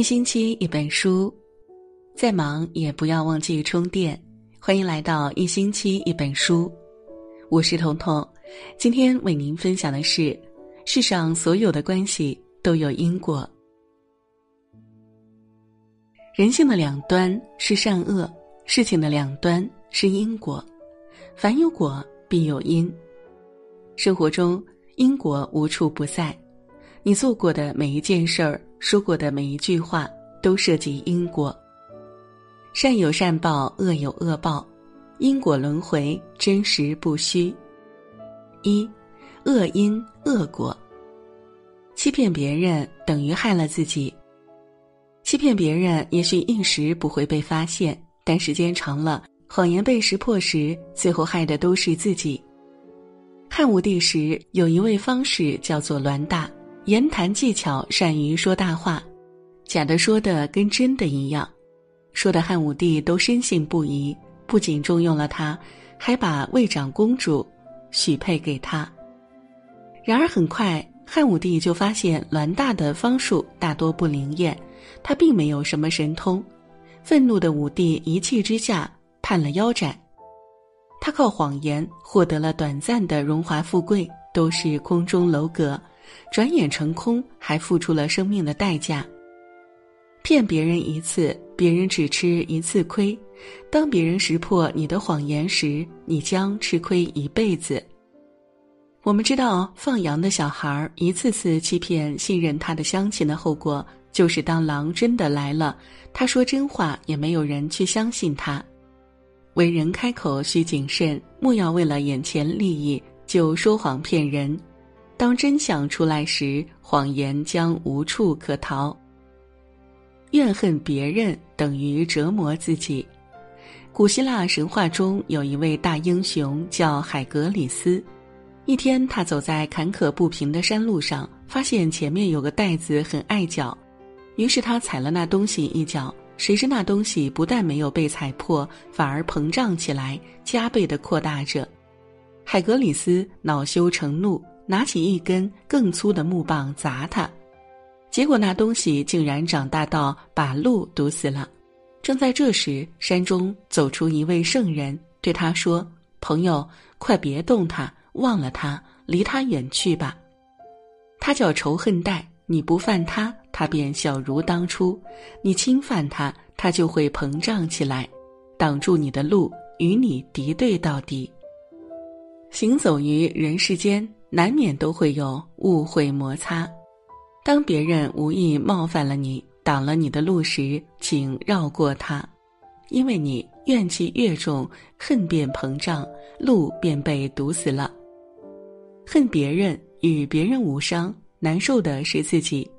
一星期一本书，再忙也不要忘记充电。欢迎来到一星期一本书，我是彤彤。今天为您分享的是：世上所有的关系都有因果。人性的两端是善恶，事情的两端是因果。凡有果，必有因。生活中，因果无处不在。你做过的每一件事儿，说过的每一句话，都涉及因果。善有善报，恶有恶报，因果轮回，真实不虚。一，恶因恶果。欺骗别人等于害了自己。欺骗别人也许一时不会被发现，但时间长了，谎言被识破时，最后害的都是自己。汉武帝时有一位方士叫做栾大，言谈技巧善于说大话，假的说的跟真的一样，说的汉武帝都深信不疑，不仅重用了他，还把魏长公主许配给他。然而很快，汉武帝就发现栾大的方术大多不灵验，他并没有什么神通。愤怒的武帝一气之下判了腰斩。他靠谎言获得了短暂的荣华富贵，都是空中楼阁，转眼成空，还付出了生命的代价。骗别人一次，别人只吃一次亏；当别人识破你的谎言时，你将吃亏一辈子。我们知道，放羊的小孩一次次欺骗信任他的乡亲的后果，就是当狼真的来了，他说真话也没有人去相信他。为人开口需谨慎，莫要为了眼前利益就说谎骗人。当真相出来时，谎言将无处可逃。怨恨别人等于折磨自己。古希腊神话中有一位大英雄叫海格里斯。一天，他走在坎坷不平的山路上，发现前面有个袋子很碍脚，于是他踩了那东西一脚。谁知那东西不但没有被踩破，反而膨胀起来，加倍的扩大着。海格里斯恼羞成怒，拿起一根更粗的木棒砸他，结果那东西竟然长大到把路堵死了。正在这时，山中走出一位圣人，对他说：“朋友，快别动他，忘了他，离他远去吧。他叫仇恨带。”你不犯他，他便小如当初；你侵犯他，他就会膨胀起来，挡住你的路，与你敌对到底。行走于人世间，难免都会有误会摩擦。当别人无意冒犯了你，挡了你的路时，请绕过他，因为你怨气越重，恨便膨胀，路便被堵死了。恨别人与别人无伤。难受的是自己，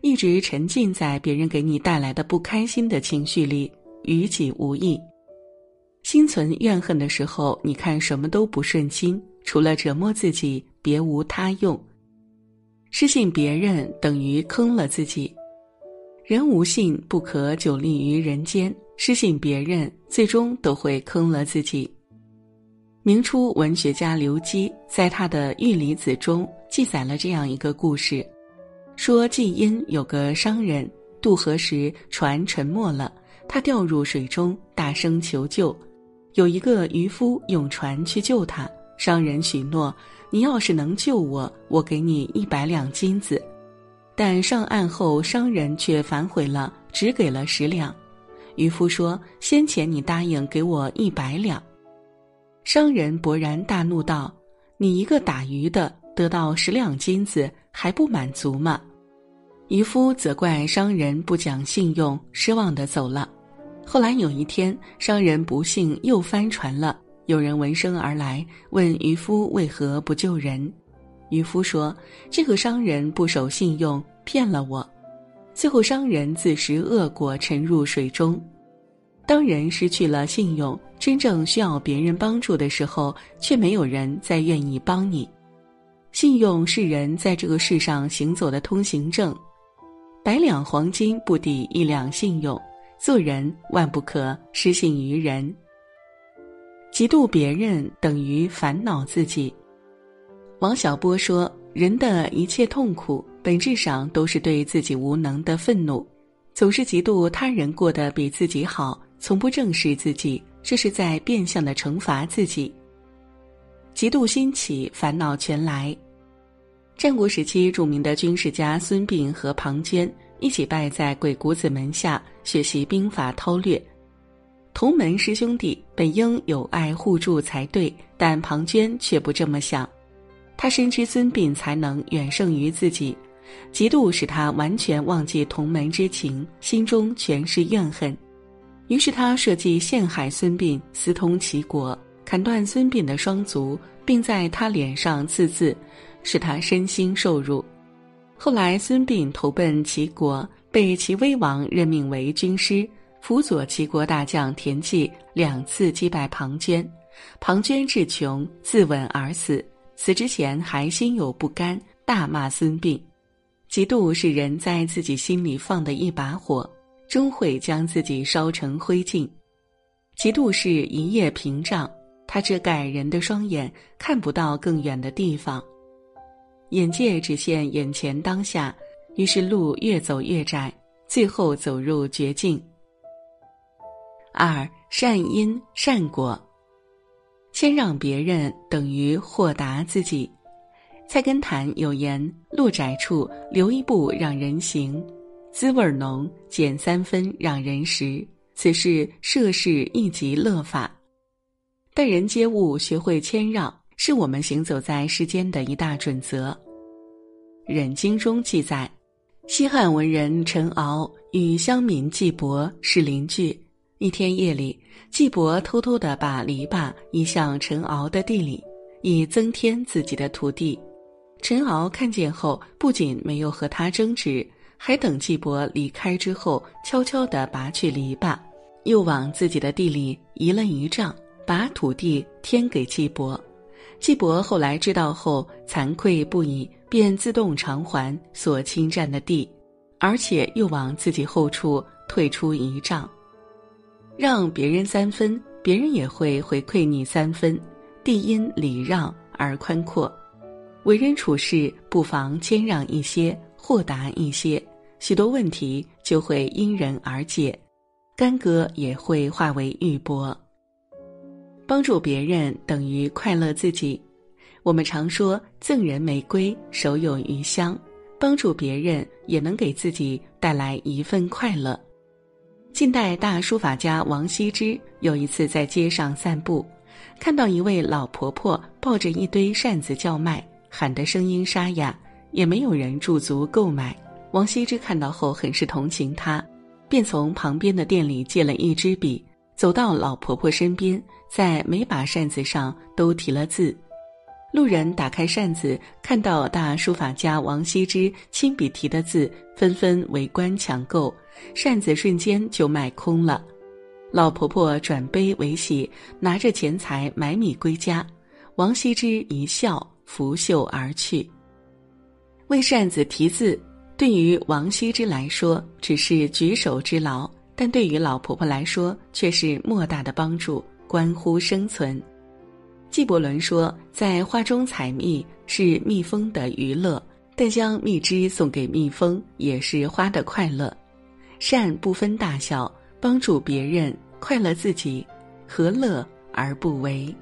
一直沉浸在别人给你带来的不开心的情绪里，与己无益。心存怨恨的时候，你看什么都不顺心，除了折磨自己，别无他用。失信别人等于坑了自己。人无信不可久立于人间，失信别人，最终都会坑了自己。明初文学家刘基在他的《玉离子》中记载了这样一个故事：说晋阴有个商人渡河时船沉没了，他掉入水中，大声求救。有一个渔夫用船去救他，商人许诺：“你要是能救我，我给你一百两金子。”但上岸后，商人却反悔了，只给了十两。渔夫说：“先前你答应给我一百两。”商人勃然大怒道：“你一个打鱼的，得到十两金子还不满足吗？”渔夫责怪商人不讲信用，失望的走了。后来有一天，商人不幸又翻船了，有人闻声而来，问渔夫为何不救人。渔夫说：“这个商人不守信用，骗了我。”最后，商人自食恶果，沉入水中。当人失去了信用，真正需要别人帮助的时候，却没有人再愿意帮你。信用是人在这个世上行走的通行证，百两黄金不抵一两信用。做人万不可失信于人。嫉妒别人等于烦恼自己。王小波说：“人的一切痛苦，本质上都是对自己无能的愤怒。”总是嫉妒他人过得比自己好，从不正视自己，这是在变相的惩罚自己。嫉妒心起，烦恼全来。战国时期，著名的军事家孙膑和庞涓一起拜在鬼谷子门下学习兵法韬略。同门师兄弟本应友爱互助才对，但庞涓却不这么想。他深知孙膑才能远胜于自己，嫉妒使他完全忘记同门之情，心中全是怨恨。于是他设计陷害孙膑，私通齐国。砍断孙膑的双足，并在他脸上刺字，使他身心受辱。后来，孙膑投奔齐国，被齐威王任命为军师，辅佐齐国大将田忌两次击败庞涓。庞涓志穷，自刎而死。死之前还心有不甘，大骂孙膑。嫉妒是人在自己心里放的一把火，终会将自己烧成灰烬。嫉妒是一叶屏障。它遮盖人的双眼，看不到更远的地方，眼界只限眼前当下，于是路越走越窄，最后走入绝境。二善因善果，谦让别人等于豁达自己。菜根谭有言：“路窄处留一步让人行，滋味浓减三分让人食。”此是涉世一极乐法。待人接物，学会谦让，是我们行走在世间的一大准则。《忍经》中记载，西汉文人陈敖与乡民季伯是邻居。一天夜里，季伯偷偷地把篱笆移向陈敖的地里，以增添自己的土地。陈敖看见后，不仅没有和他争执，还等季伯离开之后，悄悄地拔去篱笆，又往自己的地里移了一丈。把土地添给季伯，季伯后来知道后惭愧不已，便自动偿还所侵占的地，而且又往自己后处退出一丈，让别人三分，别人也会回馈你三分，地因礼让而宽阔。为人处事不妨谦让一些，豁达一些，许多问题就会因人而解，干戈也会化为玉帛。帮助别人等于快乐自己。我们常说“赠人玫瑰，手有余香”，帮助别人也能给自己带来一份快乐。近代大书法家王羲之有一次在街上散步，看到一位老婆婆抱着一堆扇子叫卖，喊得声音沙哑，也没有人驻足购买。王羲之看到后很是同情她，便从旁边的店里借了一支笔。走到老婆婆身边，在每把扇子上都题了字。路人打开扇子，看到大书法家王羲之亲笔题的字，纷纷围观抢购，扇子瞬间就卖空了。老婆婆转悲为喜，拿着钱财买米归家。王羲之一笑，拂袖而去。为扇子题字，对于王羲之来说，只是举手之劳。但对于老婆婆来说，却是莫大的帮助，关乎生存。纪伯伦说，在花中采蜜是蜜蜂的娱乐，但将蜜汁送给蜜蜂也是花的快乐。善不分大小，帮助别人，快乐自己，何乐而不为？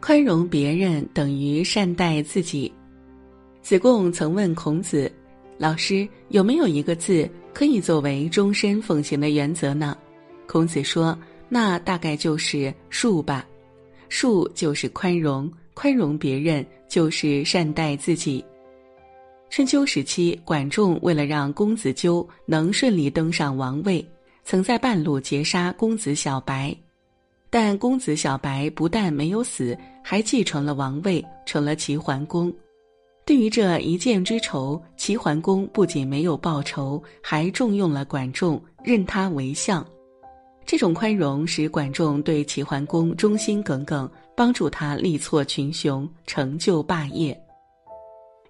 宽容别人等于善待自己。子贡曾问孔子：“老师，有没有一个字？”可以作为终身奉行的原则呢？孔子说：“那大概就是恕吧。恕就是宽容，宽容别人就是善待自己。”春秋时期，管仲为了让公子纠能顺利登上王位，曾在半路截杀公子小白。但公子小白不但没有死，还继承了王位，成了齐桓公。对于这一箭之仇，齐桓公不仅没有报仇，还重用了管仲，任他为相。这种宽容使管仲对齐桓公忠心耿耿，帮助他力挫群雄，成就霸业。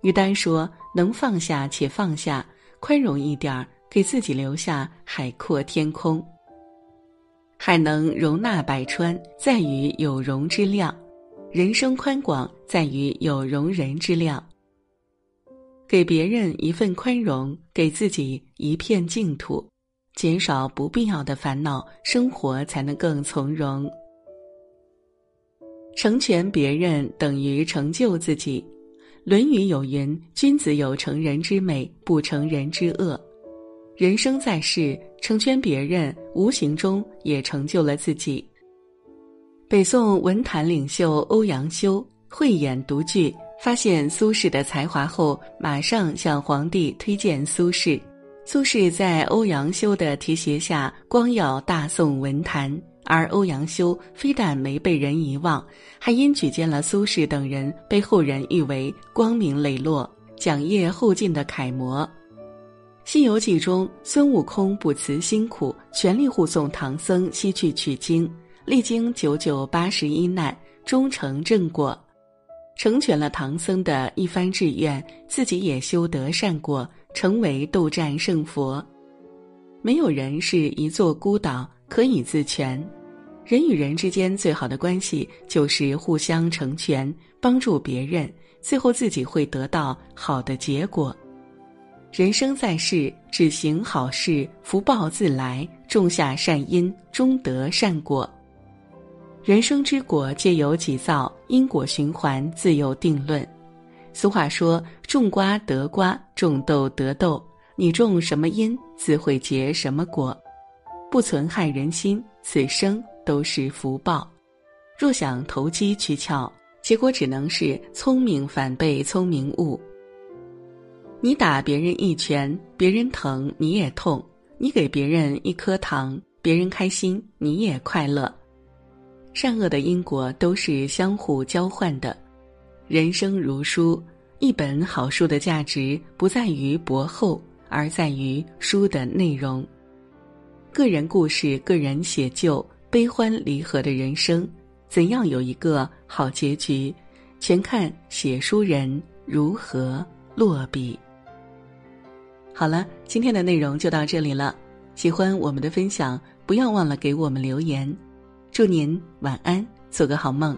于丹说：“能放下且放下，宽容一点儿，给自己留下海阔天空。海能容纳百川，在于有容之量；人生宽广，在于有容人之量。”给别人一份宽容，给自己一片净土，减少不必要的烦恼，生活才能更从容。成全别人等于成就自己。《论语》有云：“君子有成人之美，不成人之恶。”人生在世，成全别人，无形中也成就了自己。北宋文坛领袖欧阳修慧眼独具，发现苏轼的才华后，马上向皇帝推荐苏轼。苏轼在欧阳修的提携下，光耀大宋文坛。而欧阳修非但没被人遗忘，还因举荐了苏轼等人，被后人誉为光明磊落、讲业后进的楷模。《西游记》中，孙悟空不辞辛苦，全力护送唐僧西去取经，历经九九八十一难，终成正果，成全了唐僧的一番志愿，自己也修得善果，成为斗战胜佛。没有人是一座孤岛。可以自全，人与人之间最好的关系就是互相成全，帮助别人，最后自己会得到好的结果。人生在世，只行好事，福报自来；种下善因，终得善果。人生之果，皆由己造，因果循环，自有定论。俗话说：“种瓜得瓜，种豆得豆。”你种什么因，自会结什么果。不存害人心，此生都是福报。若想投机取巧，结果只能是聪明反被聪明误。你打别人一拳，别人疼你也痛；你给别人一颗糖，别人开心你也快乐。善恶的因果都是相互交换的。人生如书，一本好书的价值不在于薄厚，而在于书的内容。个人故事，个人写就，悲欢离合的人生，怎样有一个好结局，全看写书人如何落笔。好了，今天的内容就到这里了。喜欢我们的分享，不要忘了给我们留言。祝您晚安，做个好梦。